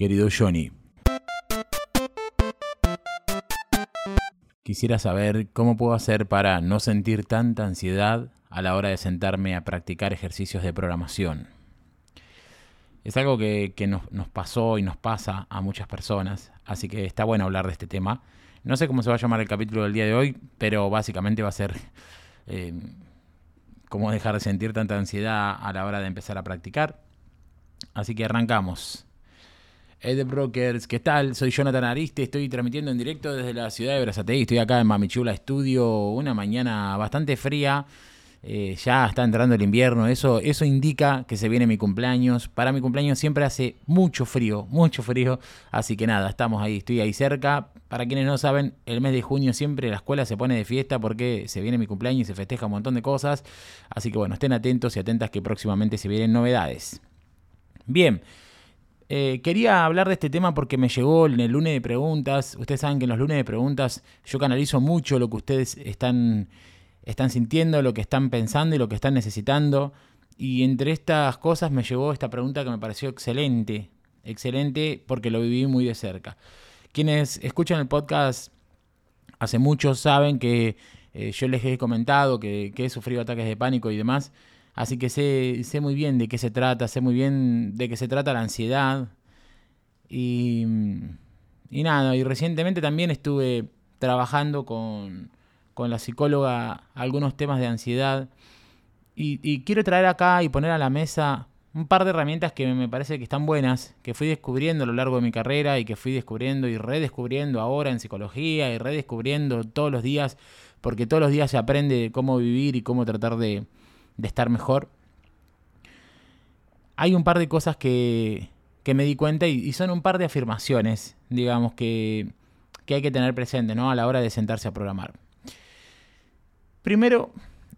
Querido Johnny, quisiera saber cómo puedo hacer para no sentir tanta ansiedad a la hora de sentarme a practicar ejercicios de programación. Es algo que, nos, pasó y nos pasa a muchas personas, así que está bueno hablar de este tema. No sé cómo se va a llamar el capítulo del día de hoy, pero básicamente va a ser eh, cómo dejar de sentir tanta ansiedad a la hora de empezar a practicar. Así que arrancamos. Ed Brokers, ¿qué tal? Soy Jonathan Ariste, estoy transmitiendo en directo desde la ciudad de Brazatei, estoy acá en Mamichula Studio, una mañana bastante fría, eh, ya está entrando el invierno, eso, eso indica que se viene mi cumpleaños, para mi cumpleaños siempre hace mucho frío, mucho frío, así que nada, estamos ahí, estoy ahí cerca, para quienes no saben, el mes de junio siempre la escuela se pone de fiesta porque se viene mi cumpleaños y se festeja un montón de cosas, así que bueno, estén atentos y atentas que próximamente se vienen novedades. Bien, eh, quería hablar de este tema porque me llegó en el lunes de preguntas. Ustedes saben que en los lunes de preguntas yo canalizo mucho lo que ustedes están, sintiendo, lo que están pensando y lo que están necesitando. Y entre estas cosas me llegó esta pregunta que me pareció excelente. Excelente porque lo viví muy de cerca. Quienes escuchan el podcast hace mucho saben que eh, yo les he comentado que, que he sufrido ataques de pánico y demás. Así que sé, muy bien de qué se trata, sé muy bien de qué se trata la ansiedad. Y, y nada, y recientemente también estuve trabajando con, con la psicóloga algunos temas de ansiedad. Y, quiero traer acá y poner a la mesa un par de herramientas que me parece que están buenas, que fui descubriendo a lo largo de mi carrera y que fui descubriendo y redescubriendo ahora en psicología y redescubriendo todos los días, porque todos los días se aprende cómo vivir y cómo tratar de, de estar mejor. Hay un par de cosas que, que me di cuenta y, son un par de afirmaciones, digamos, que, que hay que tener presente ¿no? a la hora de sentarse a programar. Primero,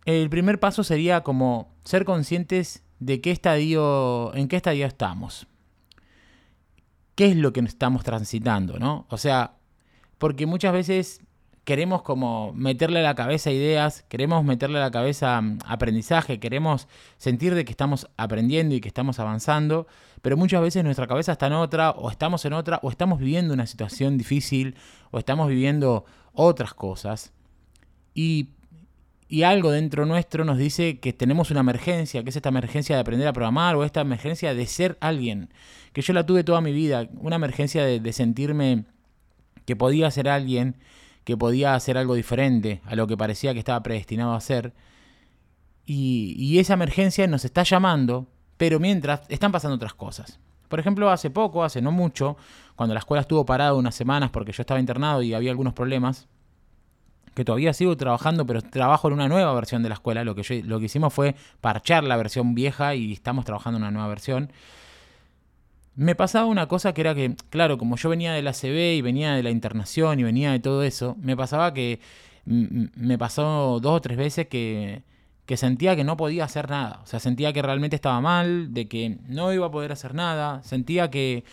el primer paso sería como ser conscientes de qué estadio, en qué estadio estamos. ¿Qué es lo que estamos transitando, no? O sea, porque muchas veces queremos como meterle a la cabeza ideas, queremos meterle a la cabeza mm, aprendizaje, queremos sentir de que estamos aprendiendo y que estamos avanzando, pero muchas veces nuestra cabeza está en otra, o estamos en otra, o estamos viviendo una situación difícil, o estamos viviendo otras cosas. Y, y algo dentro nuestro nos dice que tenemos una emergencia, que es esta emergencia de aprender a programar, o esta emergencia de ser alguien, que yo la tuve toda mi vida, una emergencia de, de sentirme que podía ser alguien que podía hacer algo diferente a lo que parecía que estaba predestinado a hacer. Y, esa emergencia nos está llamando, pero mientras están pasando otras cosas. Por ejemplo, hace poco, hace no mucho, cuando la escuela estuvo parada unas semanas porque yo estaba internado y había algunos problemas, que todavía sigo trabajando, pero trabajo en una nueva versión de la escuela. Lo que, lo que hicimos fue parchar la versión vieja y estamos trabajando en una nueva versión me pasaba una cosa que era que, claro, como yo venía de la CB y venía de la internación y venía de todo eso, me pasaba que me pasó dos o tres veces que, que sentía que no podía hacer nada. O sea, sentía que realmente estaba mal, de que no iba a poder hacer nada, sentía que,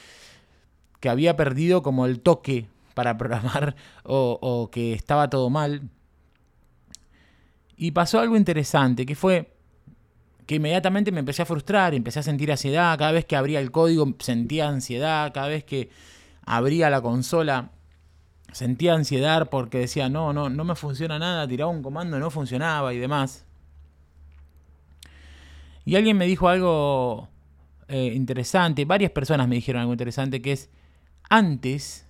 que había perdido como el toque para programar o, o que estaba todo mal. Y pasó algo interesante, que fue que inmediatamente me empecé a frustrar, empecé a sentir ansiedad, cada vez que abría el código sentía ansiedad, cada vez que abría la consola sentía ansiedad porque decía, no, no, no me funciona nada, tiraba un comando, no funcionaba y demás. Y alguien me dijo algo eh, interesante, varias personas me dijeron algo interesante, que es antes,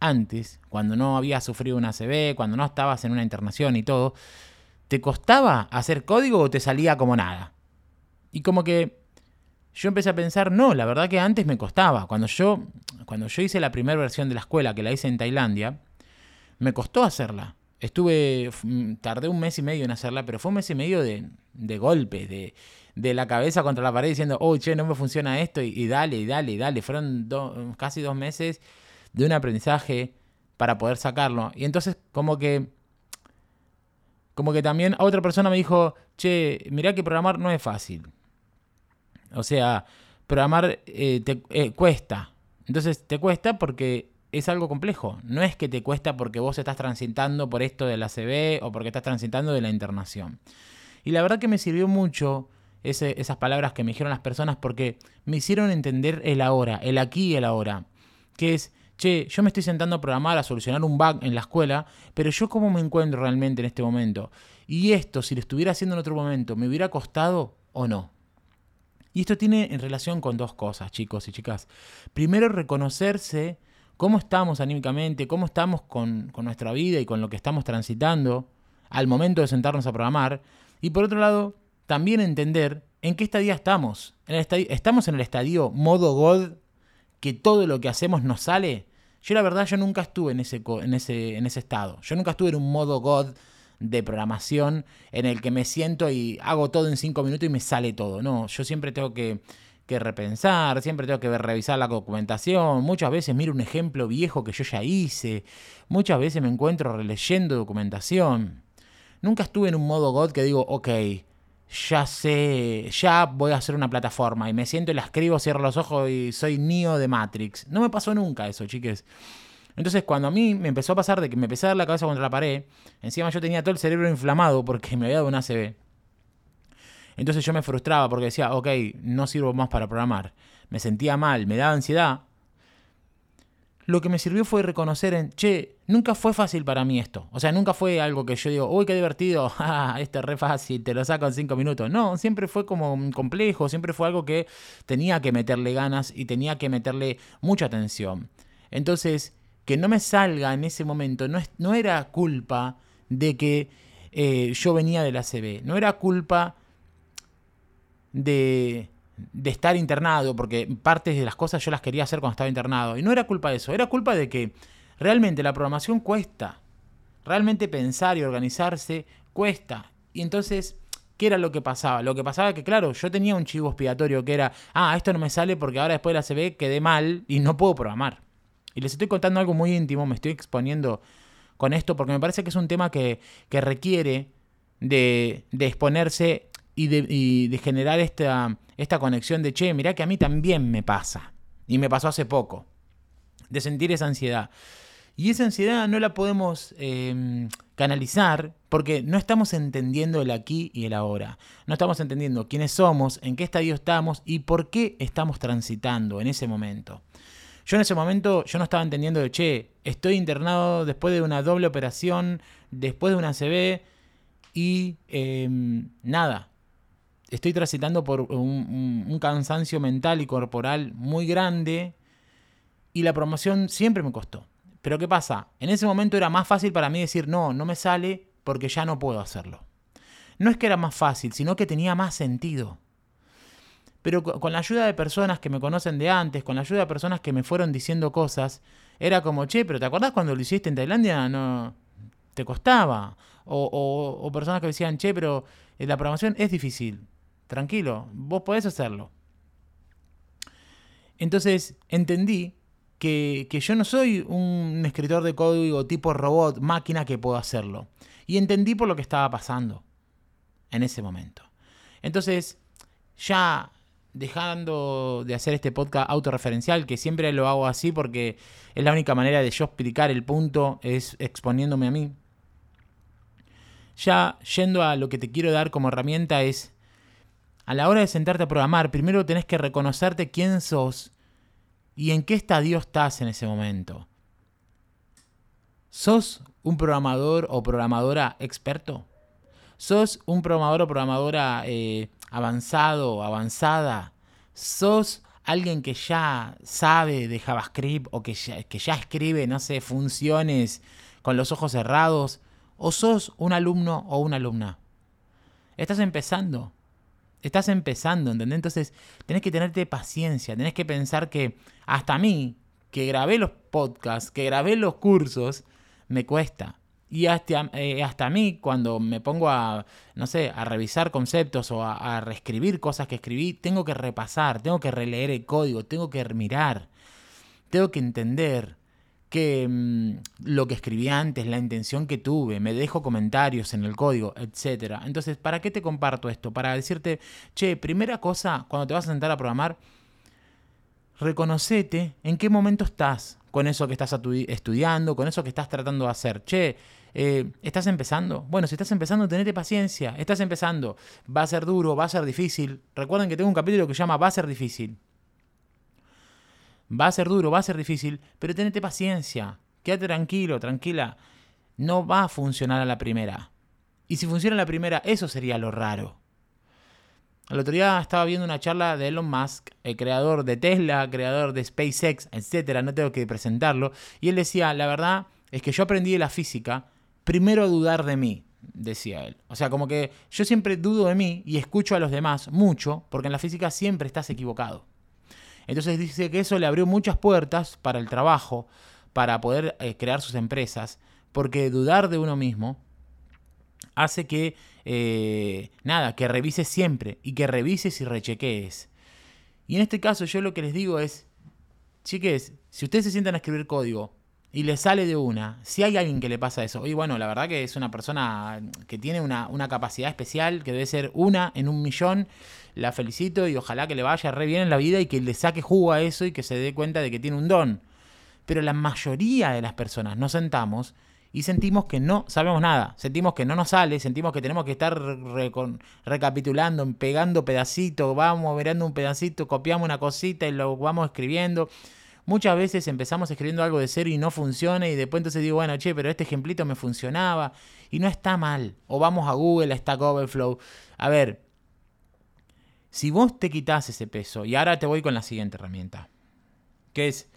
antes, cuando no había sufrido una CB, cuando no estabas en una internación y todo, ¿te costaba hacer código o te salía como nada? Y como que yo empecé a pensar, no, la verdad que antes me costaba. Cuando yo, cuando yo hice la primera versión de la escuela, que la hice en Tailandia, me costó hacerla. Estuve, mm, tardé un mes y medio en hacerla, pero fue un mes y medio de, de golpes, de, de, la cabeza contra la pared diciendo, oh, che, no me funciona esto, y, dale, y dale, y dale. Fueron casi dos meses de un aprendizaje para poder sacarlo. Y entonces como que como que también otra persona me dijo, che, mirá que programar no es fácil. O sea, programar eh, te eh, cuesta. Entonces te cuesta porque es algo complejo. No es que te cuesta porque vos estás transitando por esto de la CB o porque estás transitando de la internación. Y la verdad que me sirvió mucho esas palabras que me dijeron las personas porque me hicieron entender el ahora, el aquí y el ahora. que es, che, yo me estoy sentando a programar, a solucionar un bug en la escuela, pero yo cómo me encuentro realmente en este momento. Y esto, si lo estuviera haciendo en otro momento, ¿me hubiera costado o no? Y esto tiene en relación con dos cosas, chicos y chicas. Primero, reconocerse cómo estamos anímicamente, cómo estamos con, nuestra vida y con lo que estamos transitando al momento de sentarnos a programar. Y por otro lado, también entender en qué estadio estamos. En ¿Estamos en el estadio modo God, que todo lo que hacemos nos sale? Yo la verdad, yo nunca estuve en ese, en ese, en ese estado. Yo nunca estuve en un modo God de programación en el que me siento y hago todo en cinco minutos y me sale todo. No, yo siempre tengo que, repensar, siempre tengo que revisar la documentación. Muchas veces miro un ejemplo viejo que yo ya hice. Muchas veces me encuentro releyendo documentación. Nunca estuve en un modo God que digo, ok, ya sé, ya voy a hacer una plataforma y me siento y la escribo, cierro los ojos y soy Neo de Matrix. No me pasó nunca eso, chiques. Entonces, cuando a mí me empezó a pasar de que me empecé a dar la cabeza contra la pared, encima yo tenía todo el cerebro inflamado porque me había dado una ACB. Entonces yo me frustraba porque decía, ok, no sirvo más para programar. Me sentía mal, me daba ansiedad. Lo que me sirvió fue reconocer en, che, nunca fue fácil para mí esto. O sea, nunca fue algo que yo digo, uy, qué divertido, ah, este es re fácil, te lo saco en cinco minutos. No, siempre fue como complejo, siempre fue algo que tenía que meterle ganas y tenía que meterle mucha atención. Entonces, que no me salga en ese momento no, es, no era culpa de que eh, yo venía de la CB, no era culpa de, de estar internado, porque partes de las cosas yo las quería hacer cuando estaba internado, y no era culpa de eso, era culpa de que realmente la programación cuesta, realmente pensar y organizarse cuesta, y entonces... ¿Qué era lo que pasaba? Lo que pasaba es que, claro, yo tenía un chivo expiatorio que era, ah, esto no me sale porque ahora después de la CB quedé mal y no puedo programar. Y les estoy contando algo muy íntimo, me estoy exponiendo con esto porque me parece que es un tema que, requiere de, exponerse y de, generar esta, esta conexión de, che, mirá que a mí también me pasa. Y me pasó hace poco. De sentir esa ansiedad. Y esa ansiedad no la podemos em, canalizar porque no estamos entendiendo el aquí y el ahora. No estamos entendiendo quiénes somos, en qué estadio estamos y por qué estamos transitando en ese momento. Yo en ese momento yo no estaba entendiendo de, che, estoy internado después de una doble operación, después de una CB y em, nada. Estoy transitando por un, cansancio mental y corporal muy grande y la promoción siempre me costó. Pero ¿qué pasa? En ese momento era más fácil para mí decir, no, no me sale porque ya no puedo hacerlo. No es que era más fácil, sino que tenía más sentido. Pero con la ayuda de personas que me conocen de antes, con la ayuda de personas que me fueron diciendo cosas, era como, che, pero ¿te acordás cuando lo hiciste en Tailandia? No, te costaba. O, personas que decían, che, pero eh, la programación es difícil. Tranquilo, vos podés hacerlo. Entonces entendí que, que, yo no soy un escritor de código tipo robot, máquina que puedo hacerlo. Y entendí por lo que estaba pasando en ese momento. Entonces, ya dejando de hacer este podcast autorreferencial, que siempre lo hago así porque es la única manera de yo explicar el punto, es exponiéndome a mí. Ya yendo a lo que te quiero dar como herramienta es, a la hora de sentarte a programar, primero tenés que reconocerte quién sos y en qué estadio estás en ese momento. ¿Sos un programador o programadora experto? ¿Sos un programador o programadora eh, avanzado, avanzada, sos alguien que ya sabe de JavaScript o que ya, escribe, no sé, funciones con los ojos cerrados, o sos un alumno o una alumna. Estás empezando. Estás empezando, ¿entendés? Entonces tenés que tenerte paciencia, tenés que pensar que hasta a mí, que grabé los podcasts, que grabé los cursos, me cuesta. Y hasta, eh, hasta a mí, cuando me pongo a, no sé, a revisar conceptos o a, reescribir cosas que escribí, tengo que repasar, tengo que releer el código, tengo que mirar, tengo que entender que mm, lo que escribí antes, la intención que tuve, me dejo comentarios en el código, etc. Entonces, ¿para qué te comparto esto? Para decirte, che, primera cosa, cuando te vas a sentar a programar, reconocete en qué momento estás con eso que estás estudiando, con eso que estás tratando de hacer. Che, eh, ¿Estás empezando? Bueno, si estás empezando, tenete paciencia. Estás empezando. Va a ser duro, va a ser difícil. Recuerden que tengo un capítulo que se llama Va a ser difícil. Va a ser duro, va a ser difícil, pero tenete paciencia. Quédate tranquilo, tranquila. No va a funcionar a la primera. Y si funciona a la primera, eso sería lo raro. El otro día estaba viendo una charla de Elon Musk, el creador de Tesla, creador de SpaceX, etcétera, no tengo que presentarlo, y él decía, la verdad es que yo aprendí de la física primero dudar de mí, decía él. O sea, como que yo siempre dudo de mí y escucho a los demás mucho, porque en la física siempre estás equivocado. Entonces dice que eso le abrió muchas puertas para el trabajo, para poder eh, crear sus empresas, porque dudar de uno mismo hace que, eh, nada, que revises siempre y que revises y rechequees. Y en este caso yo lo que les digo es, chiques, si ustedes se sientan a escribir código y le sale de una, si hay alguien que le pasa eso, y bueno, la verdad que es una persona que tiene una, una, capacidad especial, que debe ser una en un millón, la felicito y ojalá que le vaya re bien en la vida y que le saque jugo a eso y que se dé cuenta de que tiene un don. Pero la mayoría de las personas nos sentamos y sentimos que no sabemos nada, sentimos que no nos sale, sentimos que tenemos que estar recapitulando, pegando pedacitos, vamos mirando un pedacito, copiamos una cosita y lo vamos escribiendo. Muchas veces empezamos escribiendo algo de cero y no funciona y después entonces digo, bueno, che, pero este ejemplito me funcionaba y no está mal. O vamos a Google, a Stack Overflow. A ver, si vos te quitas ese peso, y ahora te voy con la siguiente herramienta, que es,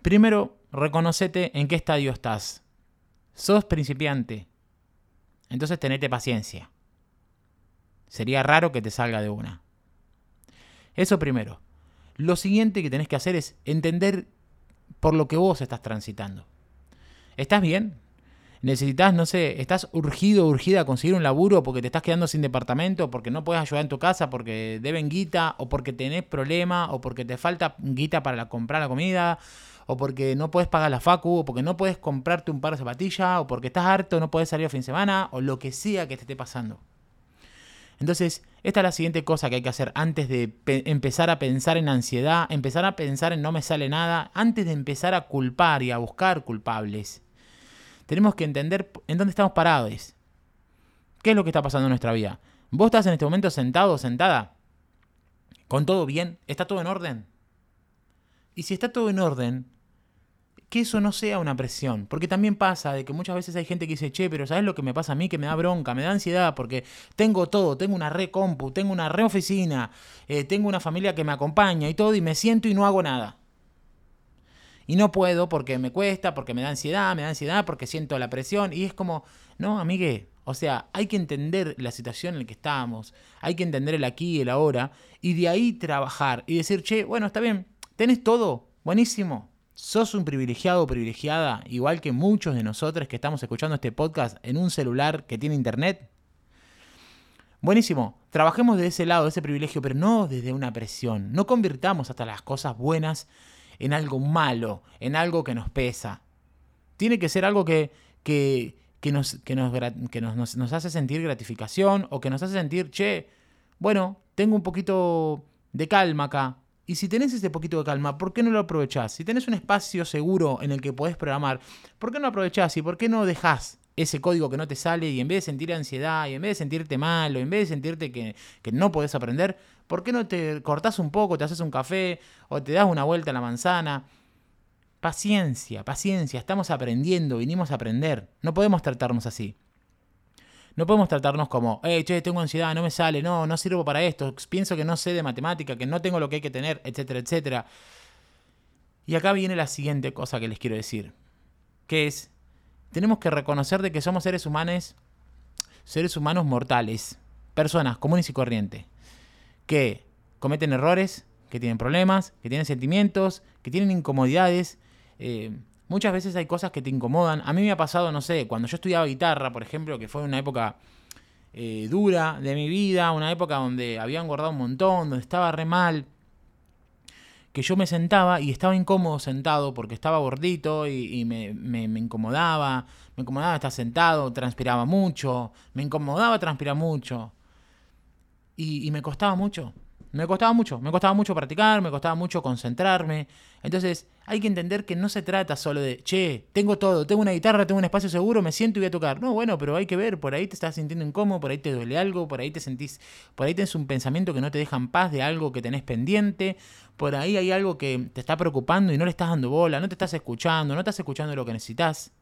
primero, reconocete en qué estadio estás. Sos principiante. Entonces tenete paciencia. Sería raro que te salga de una. Eso primero. Lo siguiente que tenés que hacer es entender por lo que vos estás transitando. ¿Estás bien? necesitas, no sé, estás urgido, urgida a conseguir un laburo porque te estás quedando sin departamento, porque no puedes ayudar en tu casa, porque deben guita, o porque tenés problema, o porque te falta guita para comprar la comida, o porque no puedes pagar la facu, o porque no puedes comprarte un par de zapatillas, o porque estás harto, no puedes salir a fin de semana, o lo que sea que te esté pasando. Entonces, esta es la siguiente cosa que hay que hacer antes de empezar a pensar en ansiedad, empezar a pensar en no me sale nada, antes de empezar a culpar y a buscar culpables. Tenemos que entender en dónde estamos parados. ¿Qué es lo que está pasando en nuestra vida? ¿Vos estás en este momento sentado o sentada? ¿Con todo bien? ¿Está todo en orden? Y si está todo en orden, que eso no sea una presión. Porque también pasa de que muchas veces hay gente que dice, che, pero ¿sabes lo que me pasa a mí? Que me da bronca, me da ansiedad porque tengo todo, tengo una re compu, tengo una re oficina, eh, tengo una familia que me acompaña y todo, y me siento y no hago nada. Y no puedo porque me cuesta, porque me da ansiedad, me da ansiedad, porque siento la presión. Y es como, no, amigue, o sea, hay que entender la situación en la que estamos, hay que entender el aquí y el ahora, y de ahí trabajar y decir, che, bueno, está bien, tenés todo, buenísimo, sos un privilegiado o privilegiada, igual que muchos de nosotros que estamos escuchando este podcast en un celular que tiene internet. Buenísimo, trabajemos de ese lado, de ese privilegio, pero no desde una presión. No convirtamos hasta las cosas buenas en algo malo, en algo que nos pesa. Tiene que ser algo que, que, nos, que, nos, que nos, nos, hace sentir gratificación o que nos hace sentir, che, bueno, tengo un poquito de calma acá, y si tenés ese poquito de calma, ¿por qué no lo aprovechás? Si tenés un espacio seguro en el que podés programar, ¿por qué no aprovechás y por qué no dejás ese código que no te sale y en vez de sentir ansiedad y en vez de sentirte mal o en vez de sentirte que, que no podés aprender, ¿por qué no te cortás un poco, te haces un café o te das una vuelta a la manzana? Paciencia, paciencia, estamos aprendiendo, vinimos a aprender, no podemos tratarnos así. No podemos tratarnos como, hey, che, tengo ansiedad, no me sale, no, no sirvo para esto, pienso que no sé de matemática, que no tengo lo que hay que tener, etcétera, etcétera. Y acá viene la siguiente cosa que les quiero decir, que es, tenemos que reconocer de que somos seres humanos, seres humanos mortales, personas comunes y corrientes, que cometen errores, que tienen problemas, que tienen sentimientos, que tienen incomodidades, eh, muchas veces hay cosas que te incomodan. A mí me ha pasado, no sé, cuando yo estudiaba guitarra, por ejemplo, que fue una época eh, dura de mi vida, una época donde había engordado un montón, donde estaba re mal, que yo me sentaba y estaba incómodo sentado porque estaba gordito y, me, me, incomodaba, me incomodaba estar sentado, transpiraba mucho, me incomodaba transpirar mucho y, y me costaba mucho. Me costaba mucho, me costaba mucho practicar, me costaba mucho concentrarme. Entonces hay que entender que no se trata solo de, che, tengo todo, tengo una guitarra, tengo un espacio seguro, me siento y voy a tocar. No, bueno, pero hay que ver, por ahí te estás sintiendo incómodo, por ahí te duele algo, por ahí te sentís, por ahí tenés un pensamiento que no te deja en paz de algo que tenés pendiente, por ahí hay algo que te está preocupando y no le estás dando bola, no te estás escuchando, no estás escuchando lo que necesitas.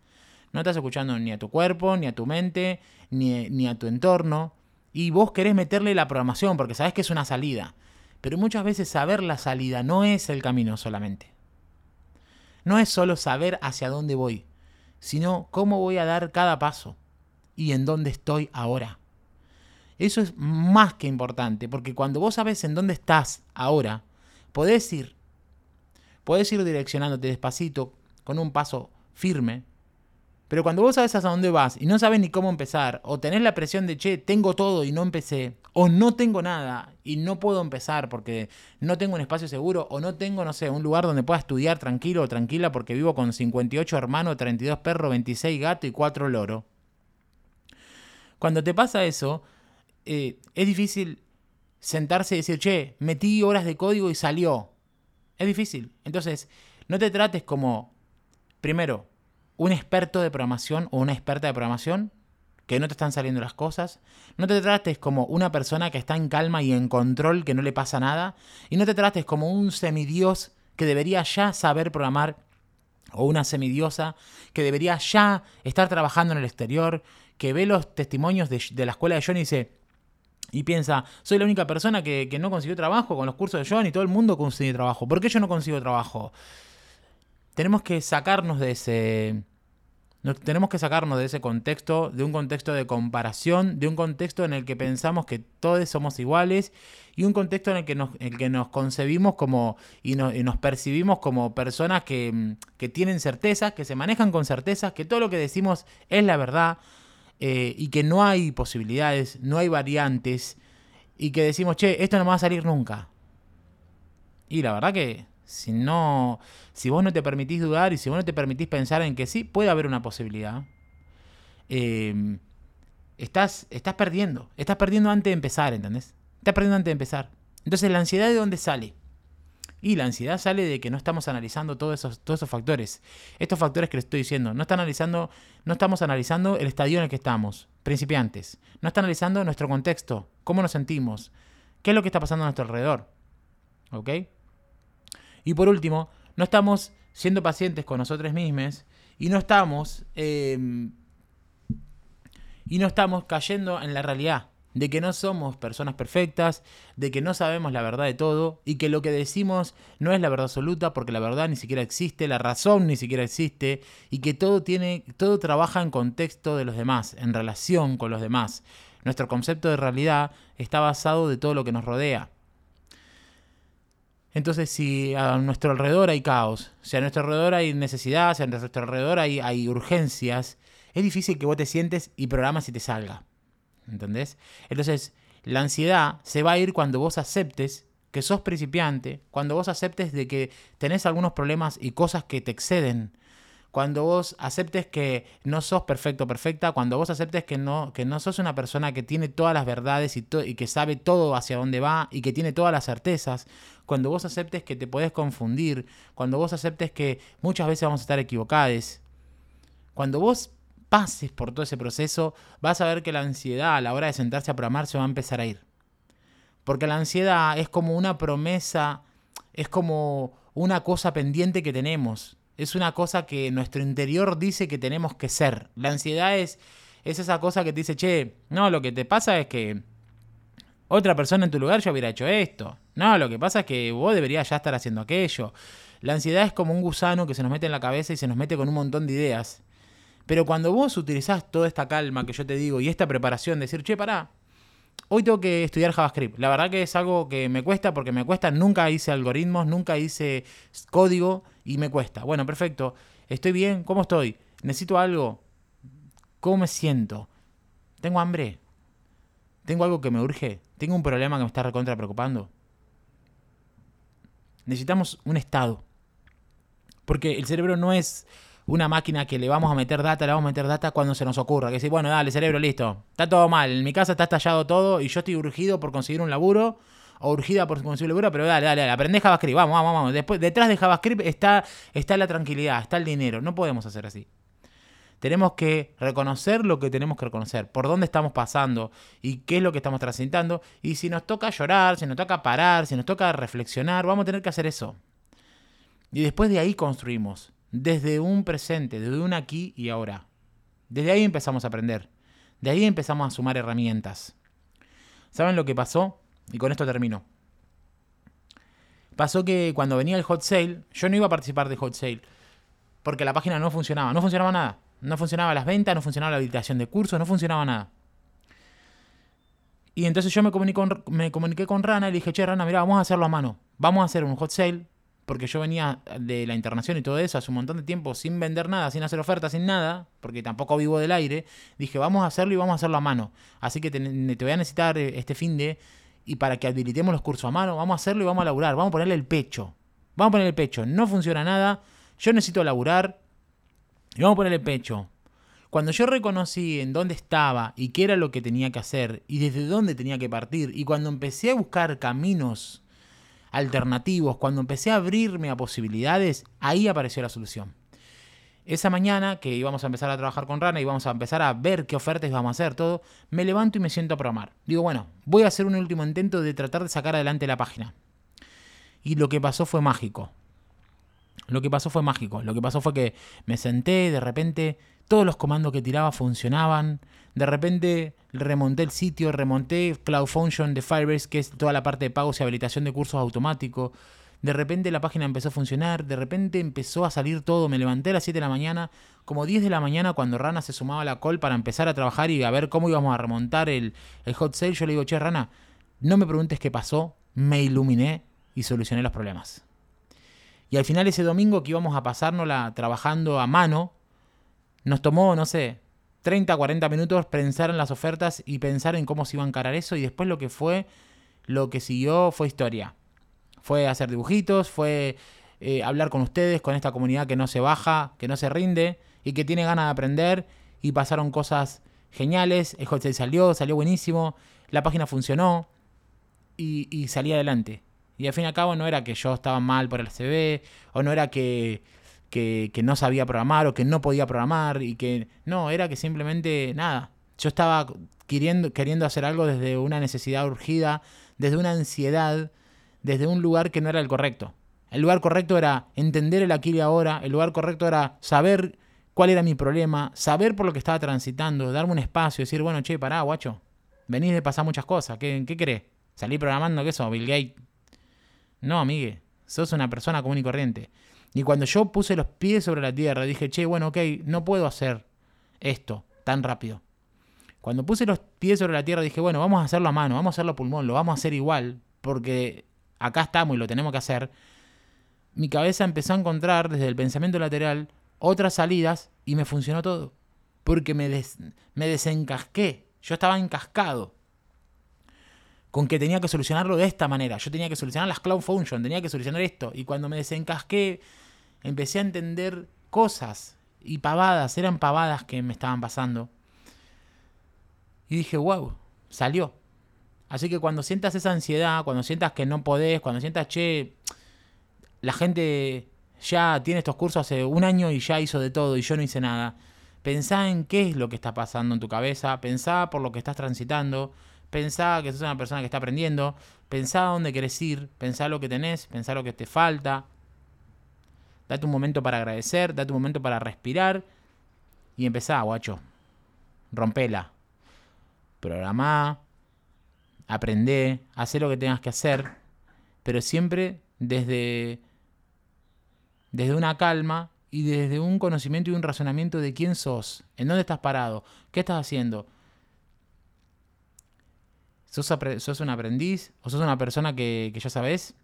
No estás escuchando ni a tu cuerpo, ni a tu mente, ni, ni a tu entorno y vos querés meterle la programación porque sabés que es una salida. Pero muchas veces saber la salida no es el camino solamente. No es solo saber hacia dónde voy, sino cómo voy a dar cada paso y en dónde estoy ahora. Eso es más que importante, porque cuando vos sabes en dónde estás ahora, podés ir, podés ir direccionándote despacito, con un paso firme, pero cuando vos sabes hasta dónde vas y no sabes ni cómo empezar, o tenés la presión de, che, tengo todo y no empecé, o no tengo nada y no puedo empezar porque no tengo un espacio seguro, o no tengo, no sé, un lugar donde pueda estudiar tranquilo o tranquila porque vivo con 58 hermanos, 32 perros, 26 gatos y 4 loros. Cuando te pasa eso, eh, es difícil sentarse y decir, che, metí horas de código y salió. Es difícil. Entonces, no te trates como, primero, un experto de programación o una experta de programación que no te están saliendo las cosas. No te trates como una persona que está en calma y en control, que no le pasa nada. Y no te trates como un semidios que debería ya saber programar o una semidiosa que debería ya estar trabajando en el exterior, que ve los testimonios de, la escuela de John y dice, y piensa, soy la única persona que, que, no consiguió trabajo con los cursos de John y todo el mundo consiguió trabajo. ¿Por qué yo no consigo trabajo? Tenemos que sacarnos de ese... tenemos que sacarnos de ese contexto, de un contexto de comparación, de un contexto en el que pensamos que todos somos iguales y un contexto en el que nos, el que nos concebimos como y, nos percibimos como personas que, que, tienen certezas, que se manejan con certezas, que todo lo que decimos es la verdad eh, y que no hay posibilidades, no hay variantes y que decimos, che, esto no va a salir nunca. Y la verdad que si no, si vos no te permitís dudar y si vos no te permitís pensar en que sí, puede haber una posibilidad, em, estás, estás perdiendo. Estás perdiendo antes de empezar, ¿entendés? Estás perdiendo antes de empezar. Entonces, ¿la ansiedad de dónde sale? Y la ansiedad sale de que no estamos analizando todos esos, todos esos factores. Estos factores que les estoy diciendo. No, están analizando, no estamos analizando el estadio en el que estamos, principiantes. No está analizando nuestro contexto, cómo nos sentimos, qué es lo que está pasando a nuestro alrededor. ¿Ok? Y por último, no estamos siendo pacientes con nosotros mismos y no estamos. Em, y no estamos cayendo en la realidad de que no somos personas perfectas, de que no sabemos la verdad de todo y que lo que decimos no es la verdad absoluta porque la verdad ni siquiera existe, la razón ni siquiera existe y que todo tiene todo trabaja en contexto de los demás, en relación con los demás. Nuestro concepto de realidad está basado de todo lo que nos rodea. Entonces, si a nuestro alrededor hay caos, si a nuestro alrededor hay necesidad, si a nuestro alrededor hay, hay urgencias, es difícil que vos te sientes y programas y te salga. ¿Entendés? Entonces, la ansiedad se va a ir cuando vos aceptes que sos principiante, cuando vos aceptes de que tenés algunos problemas y cosas que te exceden, cuando vos aceptes que no sos perfecto perfecta, cuando vos aceptes que no, que no sos una persona que tiene todas las verdades y, que sabe todo hacia dónde va y que tiene todas las certezas, cuando vos aceptes que te podés confundir, cuando vos aceptes que muchas veces vamos a estar equivocados, cuando vos pases por todo ese proceso, vas a ver que la ansiedad a la hora de sentarse a programar se va a empezar a ir. Porque la ansiedad es como una promesa, es como una cosa pendiente que tenemos es una cosa que nuestro interior dice que tenemos que ser. La ansiedad es, es esa cosa que te dice, che, no, lo que te pasa es que otra persona en tu lugar ya hubiera hecho esto. No, lo que pasa es que vos deberías ya estar haciendo aquello. La ansiedad es como un gusano que se nos mete en la cabeza y se nos mete con un montón de ideas. Pero cuando vos utilizás toda esta calma que yo te digo y esta preparación de decir, che, pará, hoy tengo que estudiar JavaScript. La verdad que es algo que me cuesta porque me cuesta, nunca hice algoritmos, nunca hice código y me cuesta. Bueno, perfecto. Estoy bien, ¿cómo estoy? ¿Necesito algo? ¿Cómo me siento? ¿Tengo hambre? ¿Tengo algo que me urge? ¿Tengo un problema que me está recontra preocupando? Necesitamos un estado. Porque el cerebro no es una máquina que le vamos a meter data, le vamos a meter data cuando se nos ocurra. Que decir, bueno, dale, cerebro, listo. Está todo mal. En mi casa está estallado todo y yo estoy urgido por conseguir un laburo o urgida por su segura, pero dale, dale, dale, aprende JavaScript, vamos, vamos, vamos. Después, detrás de JavaScript está, está la tranquilidad, está el dinero. No podemos hacer así. Tenemos que reconocer lo que tenemos que reconocer, por dónde estamos pasando y qué es lo que estamos transitando. Y si nos toca llorar, si nos toca parar, si nos toca reflexionar, vamos a tener que hacer eso. Y después de ahí construimos, desde un presente, desde un aquí y ahora. Desde ahí empezamos a aprender. De ahí empezamos a sumar herramientas. ¿Saben lo que pasó? Y con esto termino. Pasó que cuando venía el hot sale, yo no iba a participar de hot sale. Porque la página no funcionaba. No funcionaba nada. No funcionaba las ventas, no funcionaba la habilitación de cursos, no funcionaba nada. Y entonces yo me comuniqué con, me comuniqué con Rana y le dije, che, Rana, mira, vamos a hacerlo a mano. Vamos a hacer un hot sale. Porque yo venía de la internación y todo eso hace un montón de tiempo sin vender nada, sin hacer ofertas, sin nada, porque tampoco vivo del aire. Dije, vamos a hacerlo y vamos a hacerlo a mano. Así que te, te voy a necesitar eh, este fin de. Y para que habilitemos los cursos a mano, vamos a hacerlo y vamos a laburar. Vamos a ponerle el pecho. Vamos a ponerle el pecho. No funciona nada. Yo necesito laburar y vamos a ponerle pecho. Cuando yo reconocí en dónde estaba y qué era lo que tenía que hacer y desde dónde tenía que partir, y cuando empecé a buscar caminos alternativos, cuando empecé a abrirme a posibilidades, ahí apareció la solución. Esa mañana que íbamos a empezar a trabajar con Rana y vamos a empezar a ver qué ofertas vamos a hacer, todo, me levanto y me siento a programar. Digo, bueno, voy a hacer un último intento de tratar de sacar adelante la página. Y lo que pasó fue mágico. Lo que pasó fue mágico. Lo que pasó fue que me senté, de repente todos los comandos que tiraba funcionaban. De repente remonté el sitio, remonté Cloud Function de Firebase, que es toda la parte de pagos y habilitación de cursos automáticos. De repente la página empezó a funcionar, de repente empezó a salir todo. Me levanté a las 7 de la mañana, como 10 de la mañana, cuando Rana se sumaba a la call para empezar a trabajar y a ver cómo íbamos a remontar el, el hot sale. Yo le digo, che, Rana, no me preguntes qué pasó, me iluminé y solucioné los problemas. Y al final ese domingo que íbamos a pasárnosla trabajando a mano, nos tomó, no sé, 30, 40 minutos pensar en las ofertas y pensar en cómo se iba a encarar eso y después lo que fue, lo que siguió fue historia. Fue hacer dibujitos, fue eh, hablar con ustedes, con esta comunidad que no se baja, que no se rinde y que tiene ganas de aprender y pasaron cosas geniales, el hot salió, salió buenísimo, la página funcionó y, y salí adelante. Y al fin y al cabo no era que yo estaba mal por el CV, o no era que, que, no sabía programar, o que no podía programar, y que no, era que simplemente nada. Yo estaba queriendo, queriendo hacer algo desde una necesidad urgida, desde una ansiedad, desde un lugar que no era el correcto. El lugar correcto era entender el aquí y ahora, el lugar correcto era saber cuál era mi problema, saber por lo que estaba transitando, darme un espacio, decir, bueno, che, pará, guacho, venís de pasar muchas cosas, ¿qué, qué querés? Salí programando, ¿qué eso? Bill Gates no, amigue, sos una persona común y corriente. Y cuando yo puse los pies sobre la tierra, dije, che, bueno, ok, no puedo hacer esto tan rápido. Cuando puse los pies sobre la tierra, dije, bueno, vamos a hacerlo a mano, vamos a hacerlo a pulmón, lo vamos a hacer igual, porque acá estamos y lo tenemos que hacer. Mi cabeza empezó a encontrar desde el pensamiento lateral otras salidas y me funcionó todo. Porque me, me desencasqué. Yo estaba encascado con que tenía que solucionarlo de esta manera. Yo tenía que solucionar las Cloud Function, tenía que solucionar esto. Y cuando me desencasqué, empecé a entender cosas y pavadas, eran pavadas que me estaban pasando. Y dije, wow, salió. Así que cuando sientas esa ansiedad, cuando sientas que no podés, cuando sientas, che, la gente ya tiene estos cursos hace un año y ya hizo de todo y yo no hice nada. Pensá en qué es lo que está pasando en tu cabeza, pensá por lo que estás transitando, Pensá que sos una persona que está aprendiendo. Pensá dónde querés ir. Pensá lo que tenés. Pensá lo que te falta. Date un momento para agradecer. Date un momento para respirar. Y empezá, guacho. Rompela. Programá. Aprendé. Hacé lo que tengas que hacer. Pero siempre desde, desde una calma y desde un conocimiento y un razonamiento de quién sos, en dónde estás parado, qué estás haciendo, ¿Sos, un aprendiz o sos una persona que, ya sabes?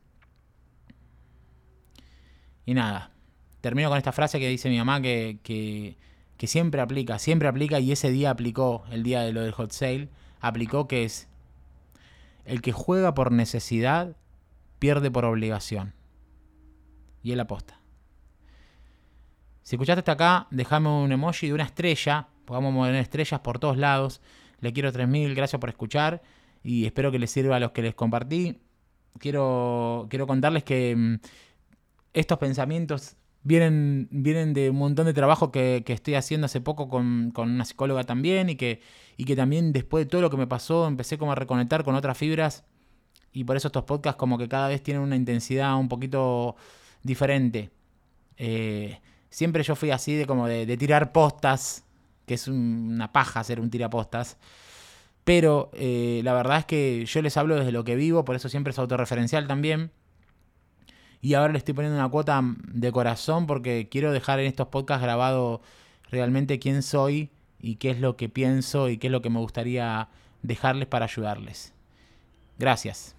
Y nada, termino con esta frase que dice mi mamá que, que, que, siempre aplica, siempre aplica y ese día aplicó, el día de lo del hot sale, aplicó que es, el que juega por necesidad pierde por obligación. Y él aposta. Si escuchaste hasta acá, déjame un emoji de una estrella, podamos mover estrellas por todos lados. Le quiero 3000, gracias por escuchar y espero que les sirva a los que les compartí. quiero, quiero contarles que mm, estos pensamientos vienen, vienen de un montón de trabajo que, estoy haciendo hace poco con, una psicóloga también y que, y que también después de todo lo que me pasó empecé como a reconectar con otras fibras y por eso estos podcasts como que cada vez tienen una intensidad un poquito diferente. Eh, siempre yo fui así de como de, tirar postas, que es una paja hacer un tirapostas. Pero eh, la verdad es que yo les hablo desde lo que vivo, por eso siempre es autorreferencial también. Y ahora le estoy poniendo una cuota de corazón porque quiero dejar en estos podcasts grabado realmente quién soy y qué es lo que pienso y qué es lo que me gustaría dejarles para ayudarles. Gracias.